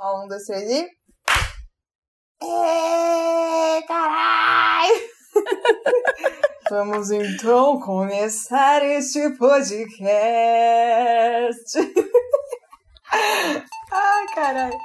Um, dois, três e. Carai! Vamos então começar este podcast. Ai, caralho.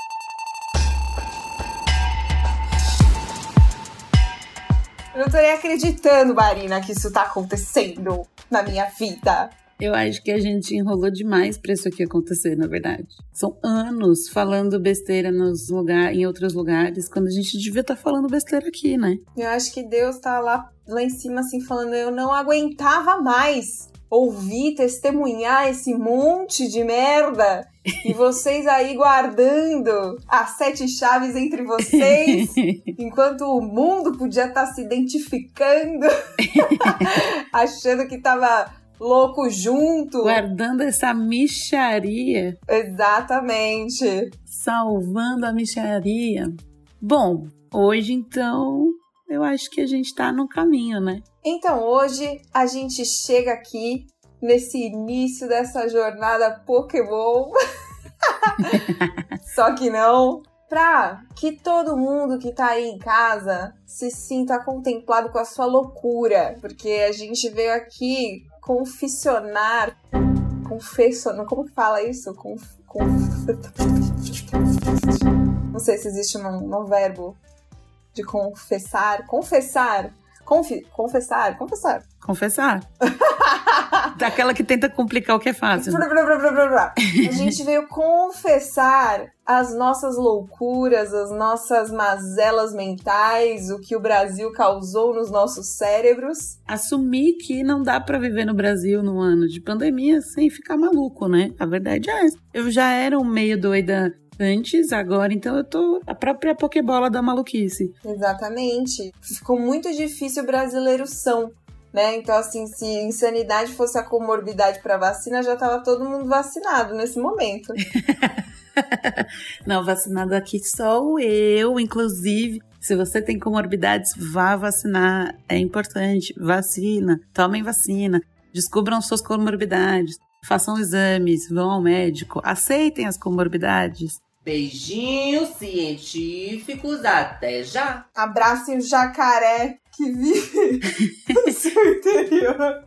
Eu não tô nem acreditando, Marina, que isso tá acontecendo na minha vida. Eu acho que a gente enrolou demais pra isso aqui acontecer, na verdade. São anos falando besteira nos lugar, em outros lugares, quando a gente devia estar tá falando besteira aqui, né? Eu acho que Deus tá lá, lá em cima, assim, falando, eu não aguentava mais ouvir, testemunhar esse monte de merda e vocês aí guardando as sete chaves entre vocês, enquanto o mundo podia estar tá se identificando, achando que tava louco junto. Guardando essa micharia. Exatamente. Salvando a micharia. Bom, hoje então eu acho que a gente tá no caminho, né? Então hoje a gente chega aqui nesse início dessa jornada Pokémon. Só que não. Pra que todo mundo que tá aí em casa se sinta contemplado com a sua loucura. Porque a gente veio aqui confessionar. Confessionar. Como que fala isso? Conf, conf... Não sei se existe um, um verbo de confessar. Confessar. Confi, confessar. Confessar. Confessar. Daquela que tenta complicar o que é fácil. a gente veio confessar as nossas loucuras, as nossas mazelas mentais, o que o Brasil causou nos nossos cérebros. Assumir que não dá para viver no Brasil num ano de pandemia sem ficar maluco, né? A verdade é essa. Eu já era um meio doida antes, agora, então eu tô a própria pokebola da maluquice. Exatamente. Ficou muito difícil brasileiro são né? Então, assim, se insanidade fosse a comorbidade para vacina, já tava todo mundo vacinado nesse momento. Não, vacinado aqui sou eu, inclusive. Se você tem comorbidades, vá vacinar. É importante. Vacina. Tomem vacina. Descubram suas comorbidades. Façam exames. Vão ao médico. Aceitem as comorbidades. Beijinhos científicos. Até já. Abracem o jacaré que vive no seu interior.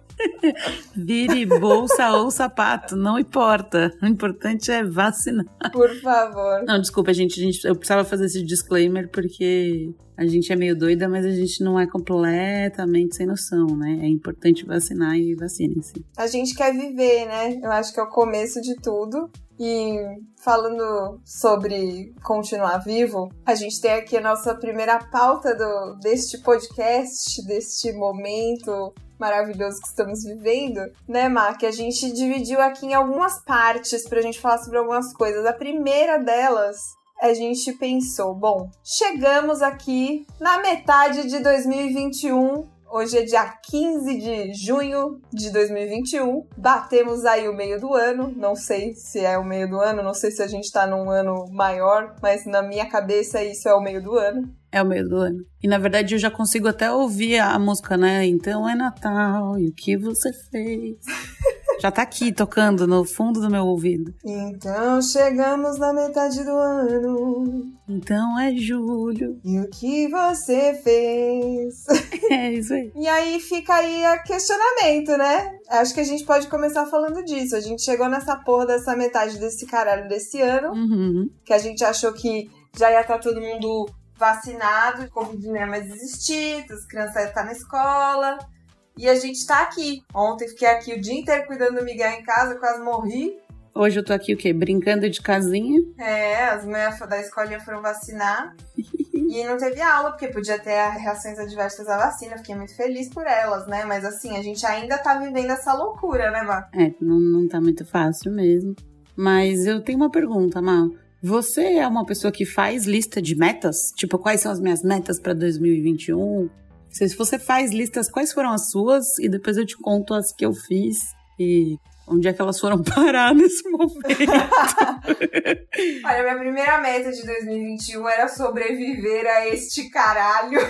Vire bolsa ou sapato, não importa. O importante é vacinar. Por favor. Não, desculpa, gente, gente. Eu precisava fazer esse disclaimer porque a gente é meio doida, mas a gente não é completamente sem noção, né? É importante vacinar e vacinem-se. A gente quer viver, né? Eu acho que é o começo de tudo. E falando sobre continuar vivo, a gente tem aqui a nossa primeira pauta do, deste podcast, deste momento maravilhoso que estamos vivendo, né, Mar? Que a gente dividiu aqui em algumas partes pra gente falar sobre algumas coisas. A primeira delas a gente pensou, bom, chegamos aqui na metade de 2021 Hoje é dia 15 de junho de 2021. Batemos aí o meio do ano. Não sei se é o meio do ano, não sei se a gente tá num ano maior, mas na minha cabeça isso é o meio do ano. É o meio do ano. E na verdade eu já consigo até ouvir a música, né? Então é Natal e o que você fez? Já tá aqui tocando no fundo do meu ouvido. Então chegamos na metade do ano. Então é julho. E o que você fez? É isso aí. E aí fica aí a questionamento, né? Acho que a gente pode começar falando disso. A gente chegou nessa porra dessa metade desse caralho desse ano. Uhum. Que a gente achou que já ia estar tá todo mundo vacinado, Covid não ia mais existir, as crianças iam estar na escola. E a gente tá aqui. Ontem fiquei aqui o dia inteiro cuidando do Miguel em casa, quase morri. Hoje eu tô aqui o quê? Brincando de casinha? É, as mulheres da escolinha foram vacinar. e não teve aula, porque podia ter reações adversas à vacina. Fiquei muito feliz por elas, né? Mas assim, a gente ainda tá vivendo essa loucura, né, Má? É, não, não tá muito fácil mesmo. Mas eu tenho uma pergunta, Mal. Você é uma pessoa que faz lista de metas? Tipo, quais são as minhas metas para 2021? Se você faz listas, quais foram as suas? E depois eu te conto as que eu fiz e onde é que elas foram parar nesse momento. Olha, minha primeira meta de 2021 era sobreviver a este caralho.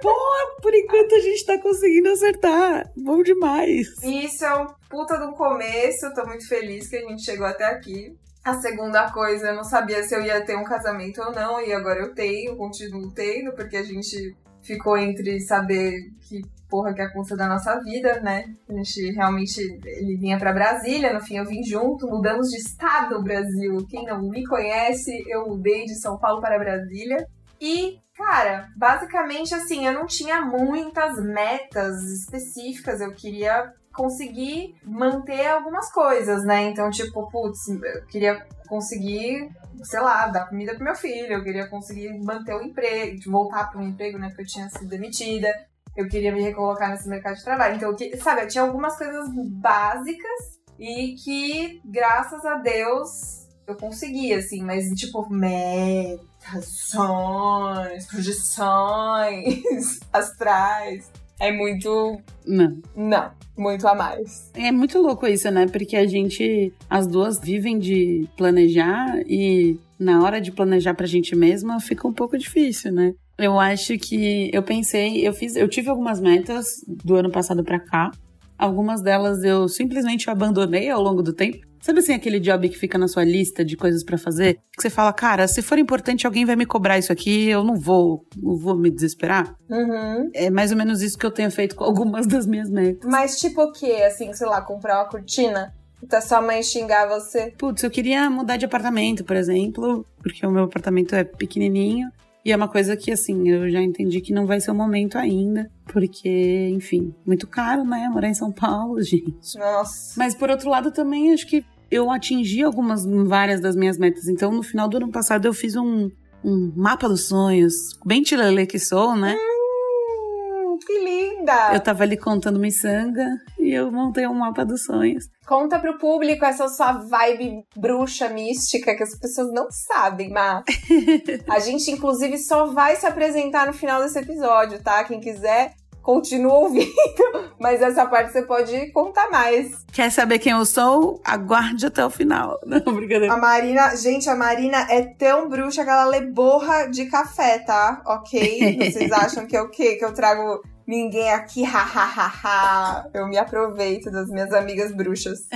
Pô, por enquanto a gente tá conseguindo acertar. Bom demais. Isso é um puta do começo. Tô muito feliz que a gente chegou até aqui. A segunda coisa, eu não sabia se eu ia ter um casamento ou não, e agora eu tenho, continuo tendo, porque a gente ficou entre saber que porra que é a conta da nossa vida, né? A gente realmente. Ele vinha para Brasília, no fim eu vim junto, mudamos de estado Brasil. Quem não me conhece, eu mudei de São Paulo para Brasília. E, cara, basicamente assim, eu não tinha muitas metas específicas, eu queria conseguir manter algumas coisas, né? Então, tipo, putz, eu queria conseguir, sei lá, dar comida pro meu filho, eu queria conseguir manter o emprego, voltar pro emprego, né? Porque eu tinha sido demitida, eu queria me recolocar nesse mercado de trabalho. Então, sabe, eu tinha algumas coisas básicas e que, graças a Deus, eu consegui, assim, mas, tipo, metas, sonhos, projeções astrais é muito. Não. Não, muito a mais. É muito louco isso, né? Porque a gente, as duas vivem de planejar e na hora de planejar pra gente mesma fica um pouco difícil, né? Eu acho que eu pensei, eu fiz, eu tive algumas metas do ano passado para cá. Algumas delas eu simplesmente abandonei ao longo do tempo. Sabe assim, aquele job que fica na sua lista de coisas para fazer? Que você fala, cara, se for importante, alguém vai me cobrar isso aqui, eu não vou, não vou me desesperar. Uhum. É mais ou menos isso que eu tenho feito com algumas das minhas metas. Mas tipo o quê? Assim, sei lá, comprar uma cortina? Tá sua mãe xingar você? Putz, eu queria mudar de apartamento, por exemplo, porque o meu apartamento é pequenininho. E é uma coisa que, assim, eu já entendi que não vai ser o momento ainda, porque, enfim, muito caro, né? Morar em São Paulo, gente. Nossa. Mas, por outro lado, também acho que eu atingi algumas, várias das minhas metas. Então, no final do ano passado, eu fiz um, um mapa dos sonhos, bem tilelê que sou, né? Hum, que linda! Eu tava ali contando miçanga e eu montei um mapa dos sonhos. Conta pro público essa sua vibe bruxa mística que as pessoas não sabem, Má. A gente, inclusive, só vai se apresentar no final desse episódio, tá? Quem quiser continua ouvindo, mas essa parte você pode contar mais. Quer saber quem eu sou? Aguarde até o final. Não, brincadeira. A Marina, gente, a Marina é tão bruxa que ela lê borra de café, tá? Ok? Vocês acham que é o quê? Que eu trago ninguém aqui, ha. Eu me aproveito das minhas amigas bruxas.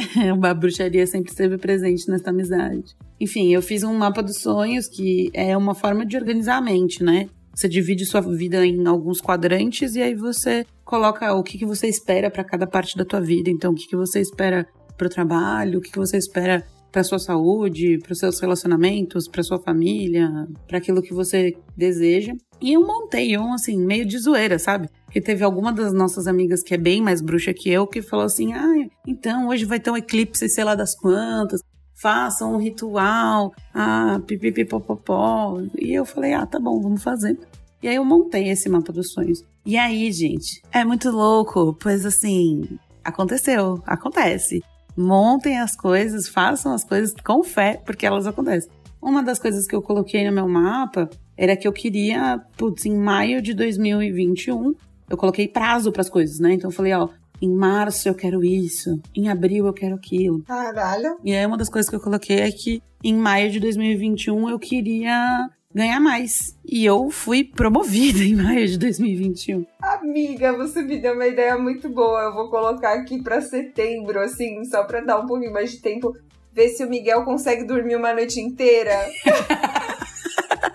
a bruxaria sempre esteve presente nessa amizade. Enfim, eu fiz um mapa dos sonhos, que é uma forma de organizar a mente, né? Você divide sua vida em alguns quadrantes e aí você coloca o que, que você espera para cada parte da tua vida. Então, o que, que você espera para o trabalho, o que, que você espera para sua saúde, para os seus relacionamentos, para sua família, para aquilo que você deseja. E eu montei um assim meio de zoeira, sabe? Que teve alguma das nossas amigas que é bem mais bruxa que eu que falou assim: "Ah, então hoje vai ter um eclipse, sei lá das quantas façam um ritual, ah, pipipipopopó. E eu falei, ah, tá bom, vamos fazer. E aí eu montei esse mapa dos sonhos. E aí, gente, é muito louco, pois assim, aconteceu, acontece. Montem as coisas, façam as coisas com fé, porque elas acontecem. Uma das coisas que eu coloquei no meu mapa era que eu queria, putz, em maio de 2021, eu coloquei prazo para as coisas, né? Então eu falei, ó, em março eu quero isso, em abril eu quero aquilo. Caralho. E aí uma das coisas que eu coloquei é que em maio de 2021 eu queria ganhar mais. E eu fui promovida em maio de 2021. Amiga, você me deu uma ideia muito boa. Eu vou colocar aqui para setembro, assim, só para dar um pouquinho mais de tempo. Ver se o Miguel consegue dormir uma noite inteira.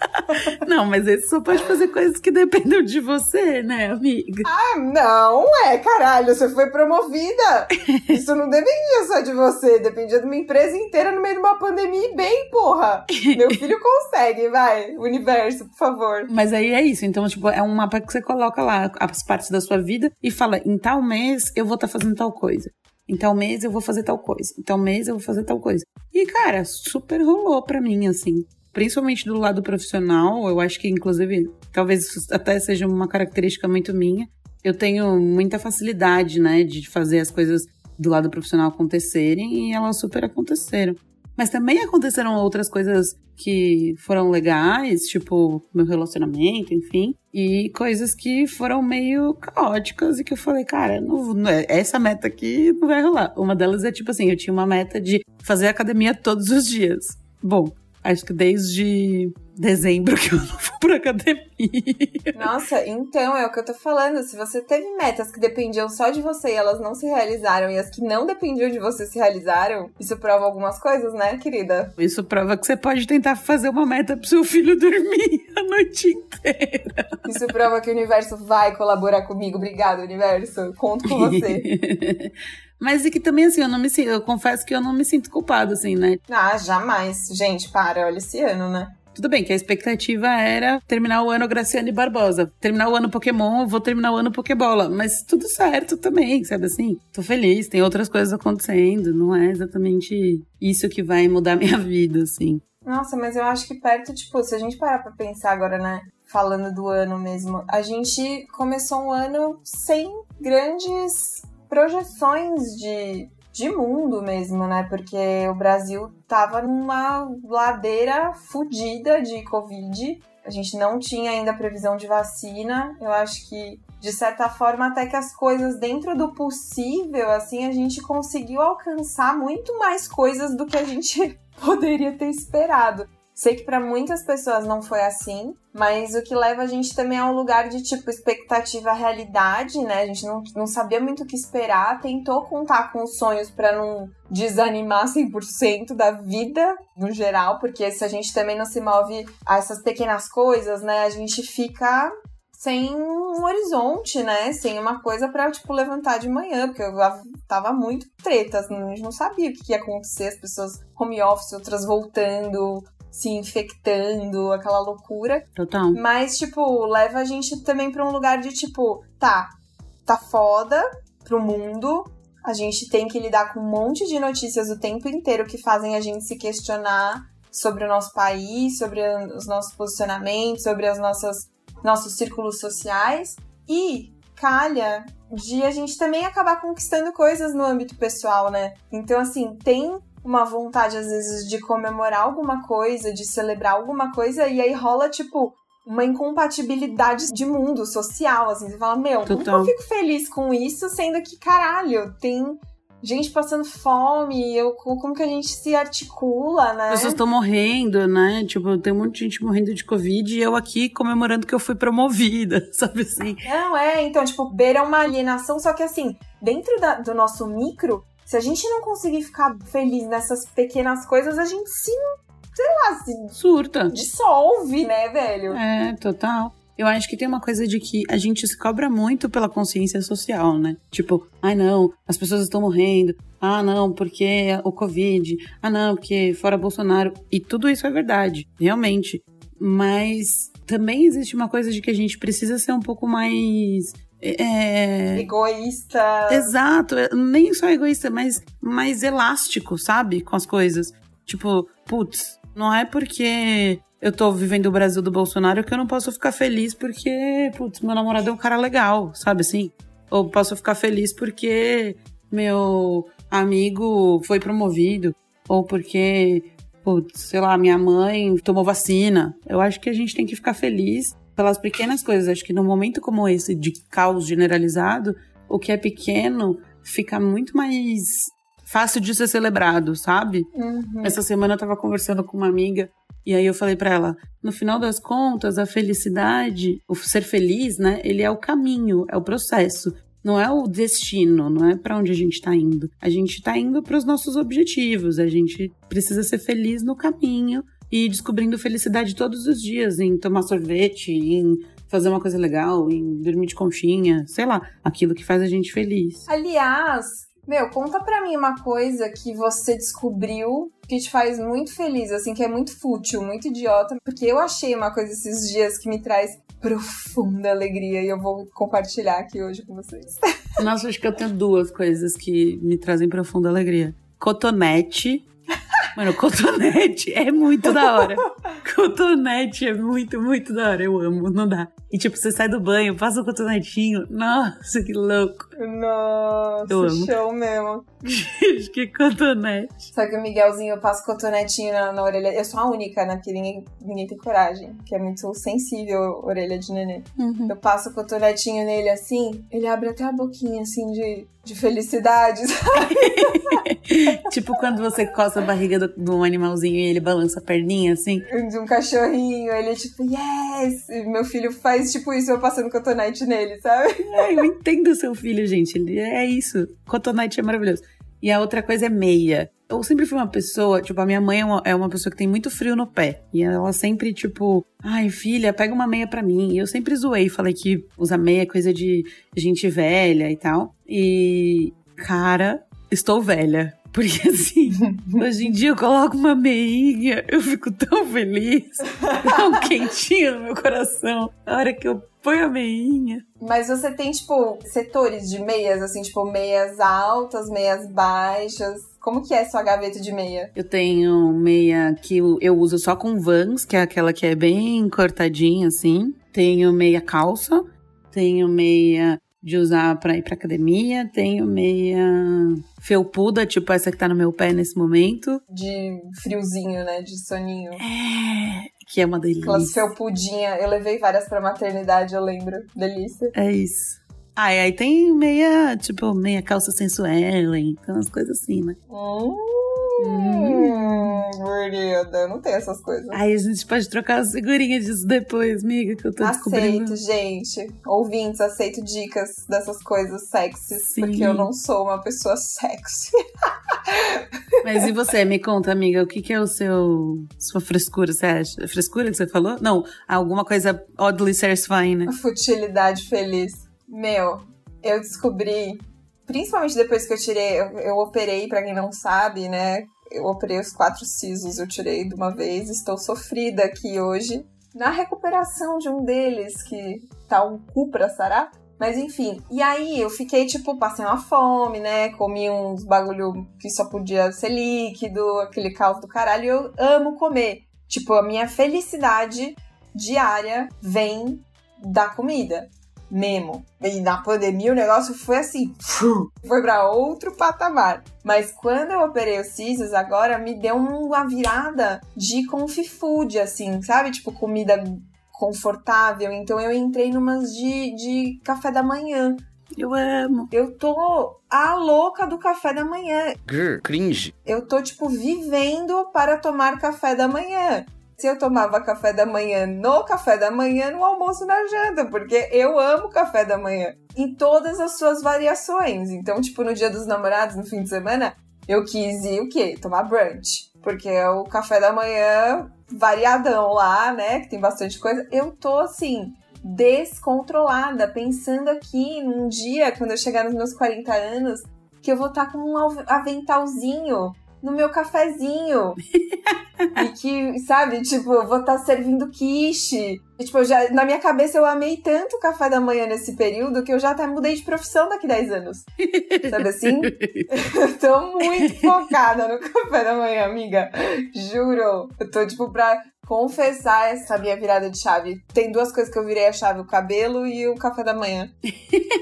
Não, mas esse só pode fazer coisas que dependam de você, né, amiga? Ah, não é, caralho. Você foi promovida. Isso não dependia só de você. Dependia de uma empresa inteira no meio de uma pandemia e bem, porra. Meu filho consegue, vai. Universo, por favor. Mas aí é isso. Então, tipo, é um mapa que você coloca lá as partes da sua vida e fala: em tal mês eu vou estar tá fazendo tal coisa. Em tal mês eu vou fazer tal coisa. Em tal mês eu vou fazer tal coisa. E, cara, super rolou pra mim, assim principalmente do lado profissional, eu acho que inclusive talvez até seja uma característica muito minha. Eu tenho muita facilidade, né, de fazer as coisas do lado profissional acontecerem e elas super aconteceram. Mas também aconteceram outras coisas que foram legais, tipo meu relacionamento, enfim, e coisas que foram meio caóticas e que eu falei, cara, não, não é, essa meta aqui não vai rolar. Uma delas é tipo assim, eu tinha uma meta de fazer academia todos os dias. Bom, Acho que desde dezembro que eu não vou pra academia. Nossa, então é o que eu tô falando. Se você teve metas que dependiam só de você e elas não se realizaram, e as que não dependiam de você se realizaram, isso prova algumas coisas, né, querida? Isso prova que você pode tentar fazer uma meta pro seu filho dormir a noite inteira. Isso prova que o universo vai colaborar comigo. Obrigada, universo. Conto com você. Mas e que também, assim, eu não me sinto, eu confesso que eu não me sinto culpado, assim, né? Ah, jamais. Gente, para, olha esse ano, né? Tudo bem que a expectativa era terminar o ano Graciane Barbosa. Terminar o ano Pokémon, vou terminar o ano Pokébola. Mas tudo certo também, sabe assim? Tô feliz, tem outras coisas acontecendo. Não é exatamente isso que vai mudar minha vida, assim. Nossa, mas eu acho que perto, tipo, se a gente parar pra pensar agora, né? Falando do ano mesmo, a gente começou um ano sem grandes projeções de de mundo mesmo, né? Porque o Brasil tava numa ladeira fodida de Covid. A gente não tinha ainda previsão de vacina. Eu acho que, de certa forma, até que as coisas dentro do possível, assim, a gente conseguiu alcançar muito mais coisas do que a gente poderia ter esperado. Sei que para muitas pessoas não foi assim, mas o que leva a gente também a um lugar de tipo expectativa realidade, né? A gente não, não sabia muito o que esperar, tentou contar com os sonhos para não desanimar 100% da vida no geral, porque se a gente também não se move a essas pequenas coisas, né? A gente fica sem um horizonte, né? Sem uma coisa para tipo, levantar de manhã, porque eu tava muito treta, assim, a gente não sabia o que ia acontecer, as pessoas home office, outras voltando, se infectando, aquela loucura. Total. Mas, tipo, leva a gente também pra um lugar de, tipo, tá, tá foda pro mundo. A gente tem que lidar com um monte de notícias o tempo inteiro que fazem a gente se questionar sobre o nosso país, sobre os nossos posicionamentos, sobre as nossas nossos círculos sociais. E calha de a gente também acabar conquistando coisas no âmbito pessoal, né? Então, assim, tem uma vontade, às vezes, de comemorar alguma coisa, de celebrar alguma coisa, e aí rola, tipo, uma incompatibilidade de mundo social, assim. Você fala, meu, como eu fico feliz com isso, sendo que, caralho, tem gente passando fome, eu, como que a gente se articula, né? As pessoas estão morrendo, né? Tipo, tem um monte de gente morrendo de Covid e eu aqui comemorando que eu fui promovida, sabe assim? Não, é, então, tipo, beira uma alienação, só que assim, dentro da, do nosso micro, se a gente não conseguir ficar feliz nessas pequenas coisas, a gente se, sei lá, se surta. Dissolve, né, velho? É, total. Eu acho que tem uma coisa de que a gente se cobra muito pela consciência social, né? Tipo, ai ah, não, as pessoas estão morrendo. Ah, não, porque o Covid. Ah, não, porque fora Bolsonaro. E tudo isso é verdade, realmente. Mas também existe uma coisa de que a gente precisa ser um pouco mais é... Egoísta. Exato, é, nem só egoísta, mas mais elástico, sabe? Com as coisas. Tipo, putz, não é porque eu tô vivendo o Brasil do Bolsonaro que eu não posso ficar feliz porque, putz, meu namorado é um cara legal, sabe assim? Ou posso ficar feliz porque meu amigo foi promovido. Ou porque, putz, sei lá, minha mãe tomou vacina. Eu acho que a gente tem que ficar feliz pelas pequenas coisas. Acho que num momento como esse de caos generalizado, o que é pequeno fica muito mais fácil de ser celebrado, sabe? Uhum. Essa semana eu tava conversando com uma amiga e aí eu falei para ela, no final das contas, a felicidade, o ser feliz, né, ele é o caminho, é o processo. Não é o destino, não é para onde a gente tá indo. A gente tá indo para os nossos objetivos. A gente precisa ser feliz no caminho e descobrindo felicidade todos os dias em tomar sorvete, em fazer uma coisa legal, em dormir de conchinha, sei lá, aquilo que faz a gente feliz. Aliás, meu, conta pra mim uma coisa que você descobriu que te faz muito feliz, assim, que é muito fútil, muito idiota, porque eu achei uma coisa esses dias que me traz profunda alegria e eu vou compartilhar aqui hoje com vocês. Nossa, acho que eu tenho duas coisas que me trazem profunda alegria. Cotonete Mano, cotonete é muito da hora. cotonete é muito, muito da hora. Eu amo, não dá. E tipo, você sai do banho, passa o cotonetinho. Nossa, que louco. Nossa, Eu amo. show mesmo. que cotonete. Só que o Miguelzinho passa cotonetinho na, na orelha. Eu sou a única, né? Porque ninguém, ninguém tem coragem. Que é muito sensível a orelha de nenê. Uhum. Eu passo o cotonetinho nele assim, ele abre até a boquinha assim de, de felicidade. tipo quando você coça a barriga do- de um animalzinho e ele balança a perninha assim. de um cachorrinho. Ele é tipo, yes! E meu filho faz tipo isso, eu passando cotonete nele, sabe? É, eu entendo seu filho, gente. Ele é isso. Cotonete é maravilhoso. E a outra coisa é meia. Eu sempre fui uma pessoa, tipo, a minha mãe é uma, é uma pessoa que tem muito frio no pé. E ela sempre, tipo, ai, filha, pega uma meia pra mim. E eu sempre zoei, falei que usar meia é coisa de gente velha e tal. E, cara, estou velha. Porque assim, hoje em dia eu coloco uma meinha, eu fico tão feliz, dá um quentinho no meu coração. Na hora que eu ponho a meinha. Mas você tem, tipo, setores de meias, assim, tipo, meias altas, meias baixas. Como que é sua gaveta de meia? Eu tenho meia que eu, eu uso só com Vans, que é aquela que é bem cortadinha assim. Tenho meia calça. Tenho meia de usar pra ir pra academia. Tenho meia felpuda, tipo essa que tá no meu pé nesse momento. De friozinho, né? De soninho. É, que é uma Aquelas delícia. felpudinhas. Eu levei várias pra maternidade, eu lembro. Delícia. É isso. Ah, e aí tem meia, tipo, meia calça sensual, então as coisas assim, né? Hum, bonita. Eu não tenho essas coisas. Aí a gente pode trocar as figurinhas disso depois, amiga, que eu tô descobrindo. Aceito, gente. Ouvintes, aceito dicas dessas coisas sexys. Sim. Porque eu não sou uma pessoa sexy. Mas e você, me conta, amiga, o que, que é o seu sua frescura, você acha? É Frescura que você falou? Não, alguma coisa oddly satisfying, né? Futilidade feliz. Meu, eu descobri, principalmente depois que eu tirei, eu, eu operei, pra quem não sabe, né? Eu operei os quatro sisos, eu tirei de uma vez, estou sofrida aqui hoje. Na recuperação de um deles, que tá um cu pra sarar. Mas enfim, e aí eu fiquei, tipo, passei uma fome, né? Comi uns bagulho que só podia ser líquido, aquele caos do caralho. Eu amo comer. Tipo, a minha felicidade diária vem da comida. Mesmo. E na pandemia o negócio foi assim. Foi pra outro patamar. Mas quando eu operei os sisos, agora me deu uma virada de comfy food, assim, sabe? Tipo, comida confortável. Então eu entrei numas de, de café da manhã. Eu amo. Eu tô a louca do café da manhã. Grr, cringe. Eu tô, tipo, vivendo para tomar café da manhã. Se eu tomava café da manhã no café da manhã, no almoço, na janta, porque eu amo café da manhã. Em todas as suas variações. Então, tipo, no dia dos namorados, no fim de semana, eu quis ir o quê? Tomar brunch. Porque é o café da manhã variadão lá, né? Que tem bastante coisa. Eu tô assim, descontrolada, pensando aqui num dia, quando eu chegar nos meus 40 anos, que eu vou estar com um av- aventalzinho no meu cafezinho. e que, sabe, tipo, eu vou estar servindo quiche. E, tipo, já, na minha cabeça eu amei tanto o café da manhã nesse período que eu já até mudei de profissão daqui 10 anos. Sabe assim? Eu tô muito focada no café da manhã, amiga. Juro. Eu tô, tipo, pra confessar essa minha virada de chave. Tem duas coisas que eu virei a chave: o cabelo e o café da manhã.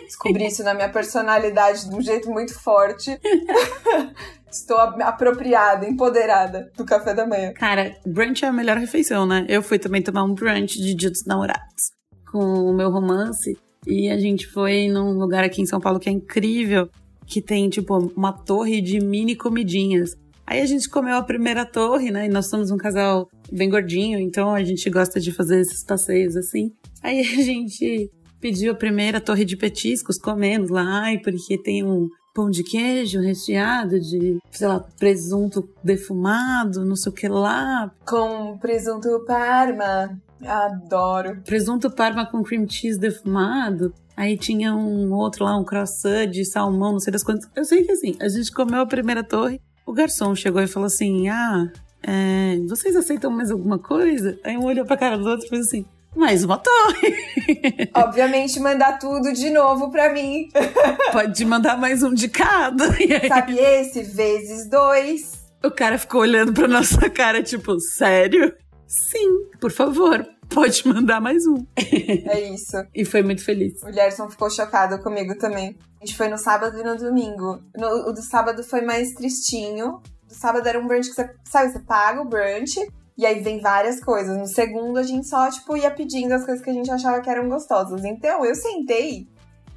Descobri isso na minha personalidade de um jeito muito forte. Estou apropriada, empoderada do café da manhã. Cara, brunch é a melhor refeição, né? Eu fui também tomar um brunch de Dia dos Namorados com o meu romance. E a gente foi num lugar aqui em São Paulo que é incrível, que tem, tipo, uma torre de mini comidinhas. Aí a gente comeu a primeira torre, né? E nós somos um casal bem gordinho, então a gente gosta de fazer esses passeios assim. Aí a gente pediu a primeira torre de petiscos, comemos lá, ai, porque tem um pão de queijo recheado de, sei lá, presunto defumado, não sei o que lá. Com presunto parma. Adoro. Presunto parma com cream cheese defumado. Aí tinha um outro lá, um croissant de salmão, não sei das quantas. Eu sei que assim, a gente comeu a primeira torre, o garçom chegou e falou assim: Ah, é, vocês aceitam mais alguma coisa? Aí um olhou pra cara do outro e fez assim: Mais uma torre. Obviamente, mandar tudo de novo pra mim. Pode mandar mais um de cada. Sabe esse? Vezes dois. o cara ficou olhando pra nossa cara, tipo, sério? Sim, por favor. Pode mandar mais um. É isso. E foi muito feliz. O Gerson ficou chocado comigo também. A gente foi no sábado e no domingo. No- o do sábado foi mais tristinho. Do sábado era um brunch que você, sabe, você paga o brunch e aí vem várias coisas. No segundo a gente só, tipo, ia pedindo as coisas que a gente achava que eram gostosas. Então eu sentei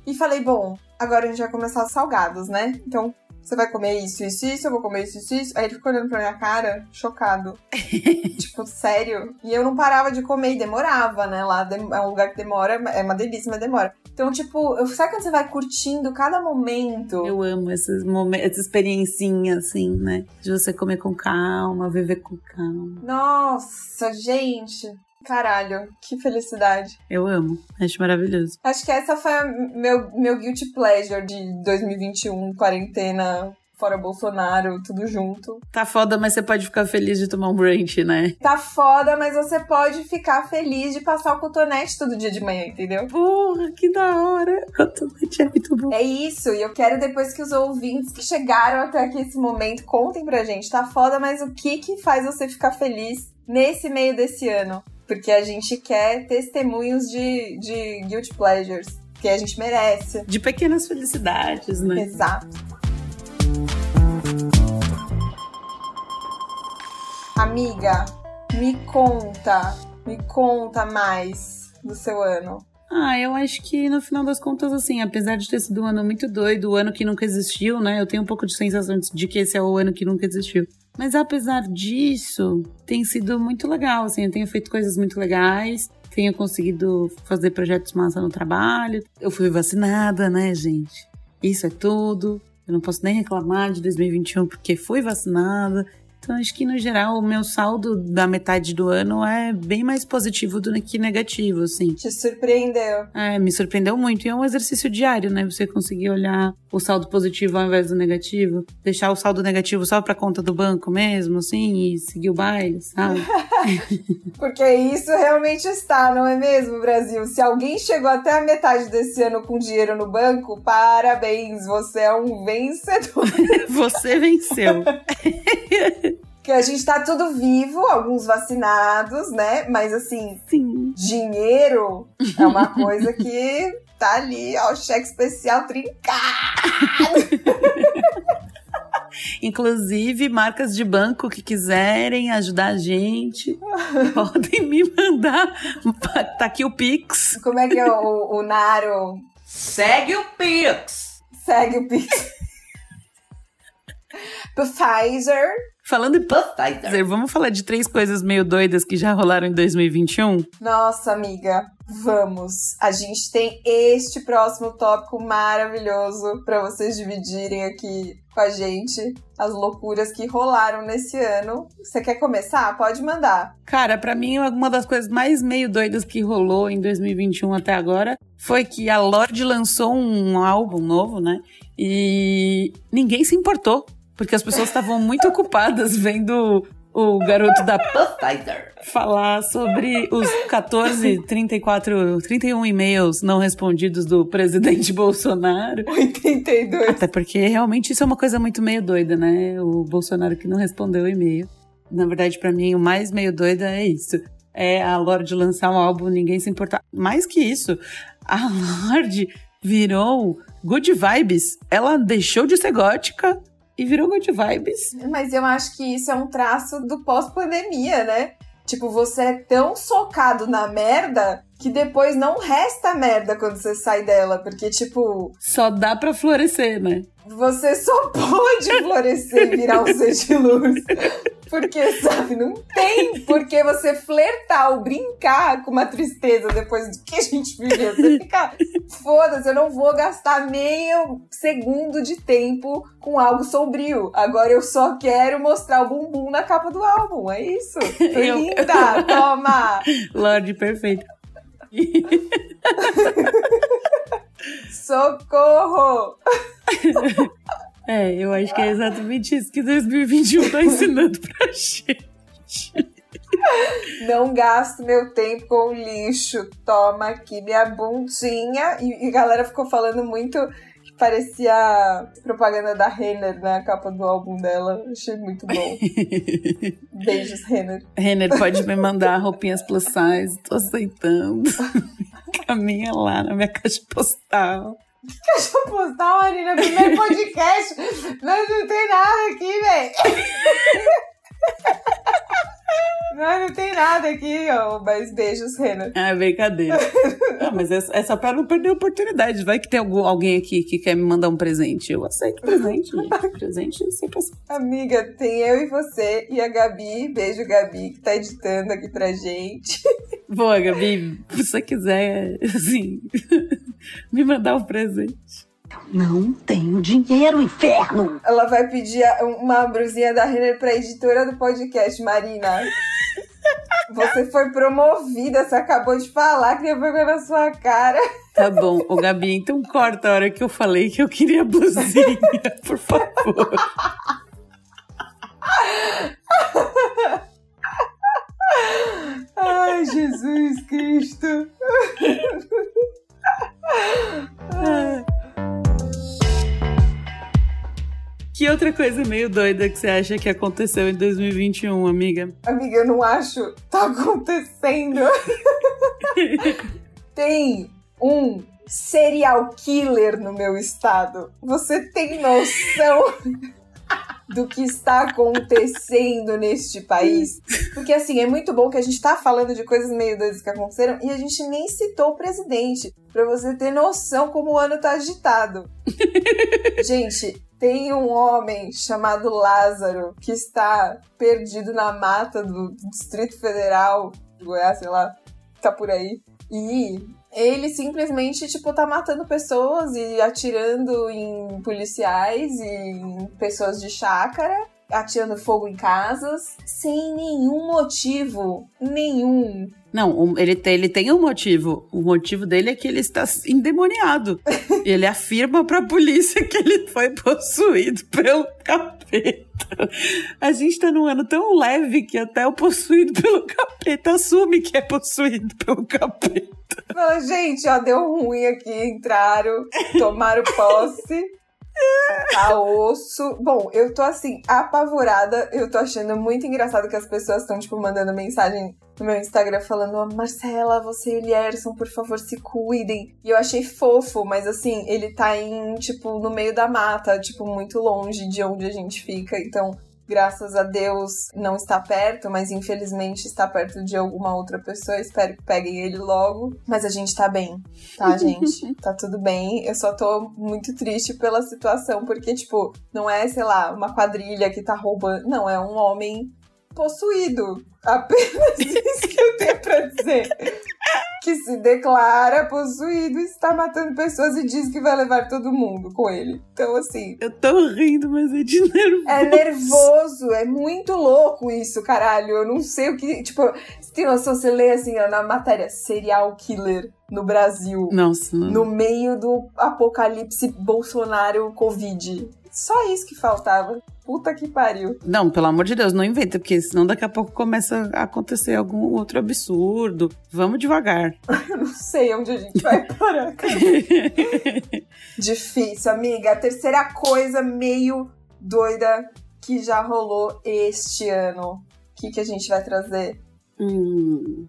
e falei, bom, agora a gente vai começar os salgados, né? Então você vai comer isso, isso, isso, eu vou comer isso, isso, isso. Aí ele ficou olhando pra minha cara, chocado. tipo, sério? E eu não parava de comer e demorava, né? Lá é um lugar que demora, é uma delícia, mas demora. Então, tipo, eu, sabe quando você vai curtindo cada momento? Eu amo esses momentos, essa experiencinha, assim, né? De você comer com calma, viver com calma. Nossa, gente. Caralho, que felicidade. Eu amo. Acho maravilhoso. Acho que essa foi meu, meu guilty pleasure de 2021, quarentena, fora Bolsonaro, tudo junto. Tá foda, mas você pode ficar feliz de tomar um brunch, né? Tá foda, mas você pode ficar feliz de passar o cotonete todo dia de manhã, entendeu? Porra, que da hora. Cotonete é muito bom. É isso, e eu quero depois que os ouvintes que chegaram até aqui esse momento contem pra gente. Tá foda, mas o que que faz você ficar feliz nesse meio desse ano? Porque a gente quer testemunhos de, de guilty pleasures, que a gente merece. De pequenas felicidades, né? Exato. Amiga, me conta, me conta mais do seu ano. Ah, eu acho que no final das contas, assim, apesar de ter sido um ano muito doido, o ano que nunca existiu, né? Eu tenho um pouco de sensação de que esse é o ano que nunca existiu. Mas apesar disso, tem sido muito legal, assim, eu tenho feito coisas muito legais, tenho conseguido fazer projetos massa no trabalho. Eu fui vacinada, né, gente? Isso é tudo. Eu não posso nem reclamar de 2021 porque fui vacinada. Então, acho que no geral, o meu saldo da metade do ano é bem mais positivo do que negativo, assim. Te surpreendeu? É, me surpreendeu muito. E é um exercício diário, né? Você conseguir olhar o saldo positivo ao invés do negativo. Deixar o saldo negativo só pra conta do banco mesmo, assim, e seguir o baile, sabe? Porque isso realmente está, não é mesmo, Brasil? Se alguém chegou até a metade desse ano com dinheiro no banco, parabéns, você é um vencedor. Você venceu. Porque a gente tá tudo vivo, alguns vacinados, né? Mas assim, Sim. dinheiro é uma coisa que tá ali, ó, cheque especial trincado. Inclusive, marcas de banco que quiserem ajudar a gente, podem me mandar. Tá aqui o Pix. Como é que é o, o Naro Segue o Pix. segue o Pix? Pfizer. Falando em Pfizer. Vamos falar de três coisas meio doidas que já rolaram em 2021? Nossa, amiga, vamos. A gente tem este próximo tópico maravilhoso para vocês dividirem aqui com a gente as loucuras que rolaram nesse ano. Você quer começar? Pode mandar. Cara, pra mim, uma das coisas mais meio doidas que rolou em 2021 até agora foi que a Lorde lançou um álbum novo, né? E ninguém se importou, porque as pessoas estavam muito ocupadas vendo o garoto da Pfizer. falar sobre os 14, 34, 31 e-mails não respondidos do presidente Bolsonaro. 82. Até porque realmente isso é uma coisa muito meio doida, né? O Bolsonaro que não respondeu o e-mail. Na verdade, pra mim, o mais meio doida é isso. É a Lorde lançar um álbum, ninguém se importar. Mais que isso, a Lorde virou good vibes. Ela deixou de ser gótica e virou good vibes. Mas eu acho que isso é um traço do pós-pandemia, né? Tipo, você é tão socado na merda que depois não resta merda quando você sai dela. Porque, tipo, Só dá pra florescer, né? você só pode florescer e virar um ser de luz. Porque, sabe, não tem por que você flertar ou brincar com uma tristeza depois do que a gente viveu. Você fica, foda-se, eu não vou gastar meio segundo de tempo com algo sombrio. Agora eu só quero mostrar o bumbum na capa do álbum. É isso. Tô Eu- linda, toma! Lorde perfeito. Socorro! É, eu acho que é exatamente isso que 2021 tá ensinando pra gente. Não gasto meu tempo com lixo. Toma aqui minha bundinha. E, e a galera ficou falando muito parecia propaganda da Renner, né? A capa do álbum dela. Achei muito bom. Beijos, Renner. Renner, pode me mandar roupinhas plus size, tô aceitando. Caminha lá na minha caixa postal. Caixa postal, Marina, primeiro podcast. Nós não tem nada aqui, velho. Não, não tem nada aqui, ó. Mas beijos, Renan. Ah, brincadeira. ah, mas é, é só pra não perder a oportunidade. Vai que tem algum, alguém aqui que quer me mandar um presente. Eu aceito presente, gente. presente sempre aceito. Amiga, tem eu e você e a Gabi. Beijo, Gabi, que tá editando aqui pra gente. Boa, Gabi. Se você quiser, assim, me mandar um presente. Não tenho dinheiro, inferno! Ela vai pedir uma brusinha da Renner pra editora do podcast, Marina. Você foi promovida, você acabou de falar, queria vergonha na sua cara. Tá bom, ô Gabi, então corta a hora que eu falei que eu queria blusinha, por favor. Coisa meio doida que você acha que aconteceu em 2021, amiga? Amiga, eu não acho. Tá acontecendo. Tem um serial killer no meu estado. Você tem noção do que está acontecendo neste país? Porque assim, é muito bom que a gente tá falando de coisas meio doidas que aconteceram e a gente nem citou o presidente, para você ter noção como o ano tá agitado. gente, tem um homem chamado Lázaro que está perdido na mata do Distrito Federal de Goiás, sei lá, tá por aí. E ele simplesmente, tipo, tá matando pessoas e atirando em policiais e em pessoas de chácara, atirando fogo em casas, sem nenhum motivo nenhum. Não, ele tem, ele tem um motivo. O motivo dele é que ele está endemoniado. ele afirma pra polícia que ele foi possuído pelo capeta. A gente tá num ano tão leve que até o possuído pelo capeta assume que é possuído pelo capeta. Fala, gente, ó, deu ruim aqui, entraram, tomaram posse. Tá osso. Bom, eu tô assim, apavorada. Eu tô achando muito engraçado que as pessoas estão, tipo, mandando mensagem no meu Instagram falando: Marcela, você e o Lierson, por favor, se cuidem. E eu achei fofo, mas assim, ele tá em, tipo, no meio da mata, tipo, muito longe de onde a gente fica. Então, graças a Deus, não está perto, mas infelizmente está perto de alguma outra pessoa. Espero que peguem ele logo. Mas a gente tá bem, tá, gente? tá tudo bem. Eu só tô muito triste pela situação, porque, tipo, não é, sei lá, uma quadrilha que tá roubando. Não, é um homem possuído. Apenas isso que eu tenho pra dizer. Se declara possuído e está matando pessoas e diz que vai levar todo mundo com ele. Então, assim. Eu tô rindo, mas é de nervoso. É nervoso, é muito louco isso, caralho. Eu não sei o que. Tipo, você tem noção, você lê assim, ó, na matéria, serial killer no Brasil. Nossa. Não. No meio do apocalipse Bolsonaro Covid. Só isso que faltava. Puta que pariu. Não, pelo amor de Deus, não inventa, porque senão daqui a pouco começa a acontecer algum outro absurdo. Vamos devagar. Eu não sei onde a gente vai parar. Difícil, amiga. A terceira coisa meio doida que já rolou este ano. O que, que a gente vai trazer? Hum.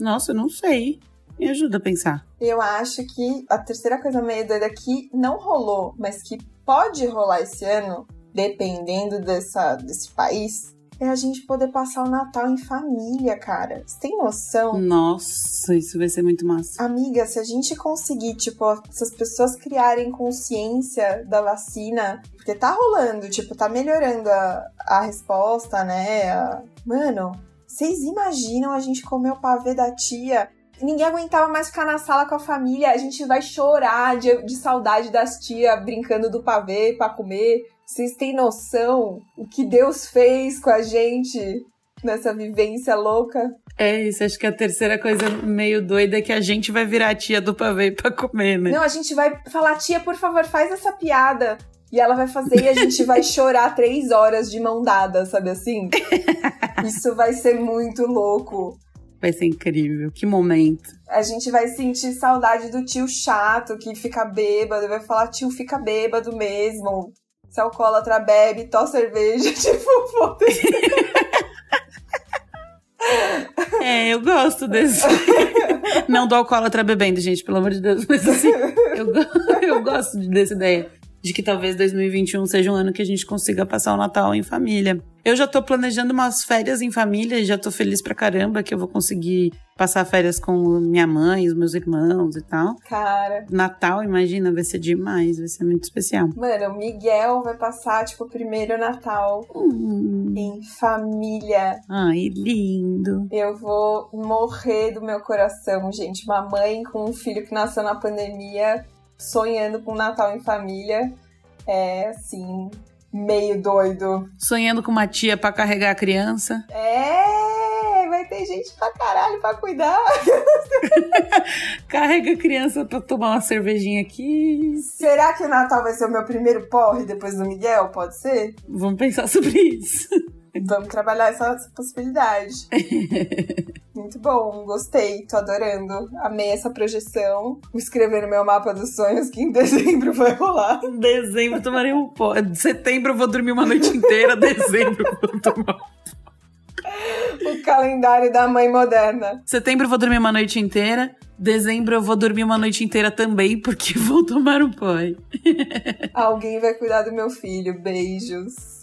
Nossa, eu não sei. Me ajuda a pensar. Eu acho que a terceira coisa meio doida que não rolou, mas que pode rolar esse ano, dependendo dessa, desse país, é a gente poder passar o Natal em família, cara. Você tem noção? Nossa, isso vai ser muito massa. Amiga, se a gente conseguir, tipo, essas pessoas criarem consciência da vacina, porque tá rolando, tipo, tá melhorando a, a resposta, né? Mano, vocês imaginam a gente comer o pavê da tia ninguém aguentava mais ficar na sala com a família. A gente vai chorar de, de saudade das tias brincando do pavê para comer. Vocês têm noção o que Deus fez com a gente nessa vivência louca? É isso, acho que a terceira coisa meio doida é que a gente vai virar a tia do pavê pra comer, né? Não, a gente vai falar, tia, por favor, faz essa piada. E ela vai fazer e a gente vai chorar três horas de mão dada, sabe assim? Isso vai ser muito louco. Vai ser incrível. Que momento. A gente vai sentir saudade do tio chato que fica bêbado, vai falar, tio, fica bêbado mesmo. Se alcoólatra bebe, tó cerveja, tipo, foda-se. É, eu gosto desse. Não do alcoólatra bebendo, gente, pelo amor de Deus. Mas assim, eu, go- eu gosto dessa ideia. De que talvez 2021 seja um ano que a gente consiga passar o Natal em família. Eu já tô planejando umas férias em família e já tô feliz pra caramba que eu vou conseguir passar férias com minha mãe, os meus irmãos e tal. Cara, Natal, imagina, vai ser demais, vai ser muito especial. mano, o Miguel vai passar, tipo, o primeiro Natal Hum. em família. Ai, lindo. Eu vou morrer do meu coração, gente. Uma mãe com um filho que nasceu na pandemia, sonhando com um Natal em família. É, assim, meio doido. Sonhando com uma tia pra carregar a criança. É, vai ter gente pra caralho pra cuidar. Carrega a criança pra tomar uma cervejinha aqui. Será que o Natal vai ser o meu primeiro porre depois do Miguel? Pode ser? Vamos pensar sobre isso. Vamos trabalhar essa, essa possibilidade. Muito bom, gostei, tô adorando. Amei essa projeção. Vou escrever no meu mapa dos sonhos que em dezembro vai rolar. Em dezembro tomarei um pó. Em setembro eu vou dormir uma noite inteira. Dezembro eu vou tomar. O calendário da mãe moderna. Setembro eu vou dormir uma noite inteira. Dezembro eu vou dormir uma noite inteira também, porque vou tomar um pó. Alguém vai cuidar do meu filho. Beijos.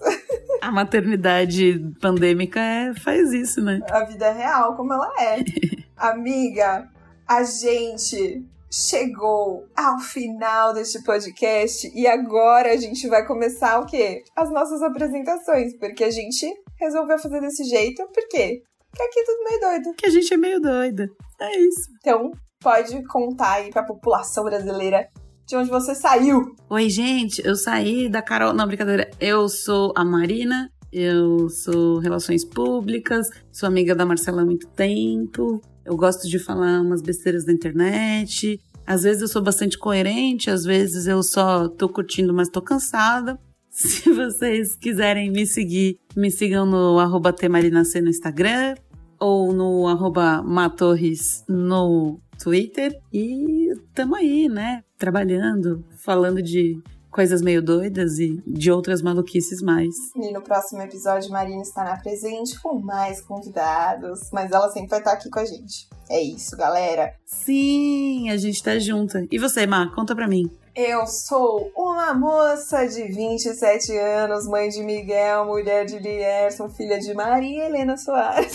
A maternidade pandêmica é, faz isso, né? A vida real como ela é. Amiga, a gente chegou ao final deste podcast e agora a gente vai começar o quê? As nossas apresentações, porque a gente resolveu fazer desse jeito, por quê? Porque aqui é tudo meio doido. Que a gente é meio doida. É isso. Então, pode contar aí pra população brasileira de onde você saiu. Oi, gente, eu saí da Carol. Não, brincadeira. Eu sou a Marina, eu sou Relações Públicas, sou amiga da Marcela há muito tempo. Eu gosto de falar umas besteiras na internet. Às vezes eu sou bastante coerente, às vezes eu só tô curtindo, mas tô cansada. Se vocês quiserem me seguir, me sigam no arroba no Instagram ou no arroba matorres no Twitter. E tamo aí, né? Trabalhando, falando de coisas meio doidas e de outras maluquices mais. E no próximo episódio, Marina estará presente com mais convidados, mas ela sempre vai estar aqui com a gente. É isso, galera. Sim, a gente tá junta. E você, Má, conta pra mim. Eu sou uma moça de 27 anos, mãe de Miguel, mulher de Lierson, filha de Maria Helena Soares.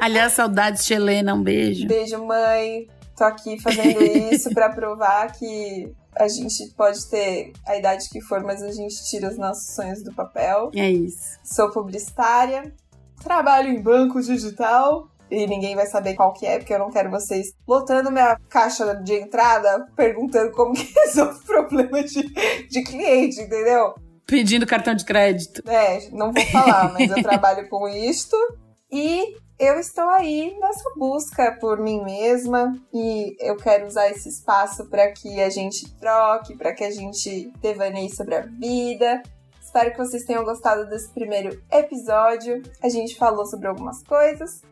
Aliás, saudades, Helena, um beijo. Beijo, mãe. Tô aqui fazendo isso pra provar que a gente pode ter a idade que for, mas a gente tira os nossos sonhos do papel. É isso. Sou publicitária, trabalho em banco digital e ninguém vai saber qual que é, porque eu não quero vocês lotando minha caixa de entrada perguntando como que resolve problema de, de cliente, entendeu? Pedindo cartão de crédito. É, não vou falar, mas eu trabalho com isto e eu estou aí nessa busca por mim mesma e eu quero usar esse espaço para que a gente troque, para que a gente devaneie sobre a vida. Espero que vocês tenham gostado desse primeiro episódio. A gente falou sobre algumas coisas.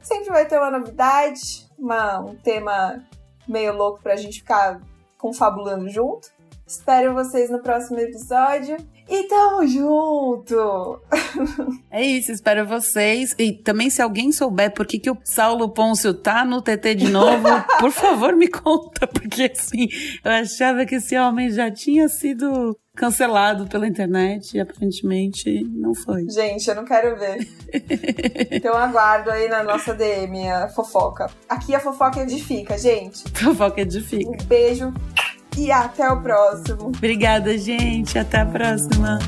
Sempre vai ter uma novidade, uma, um tema meio louco pra gente ficar confabulando junto. Espero vocês no próximo episódio. E tamo junto! É isso, espero vocês. E também, se alguém souber por que, que o Saulo Pôncio tá no TT de novo, por favor, me conta. Porque, assim, eu achava que esse homem já tinha sido cancelado pela internet e aparentemente não foi. Gente, eu não quero ver. então aguardo aí na nossa DM a fofoca. Aqui a fofoca edifica, gente. Fofoca edifica. Um beijo e até o próximo. Obrigada, gente. Até a próxima.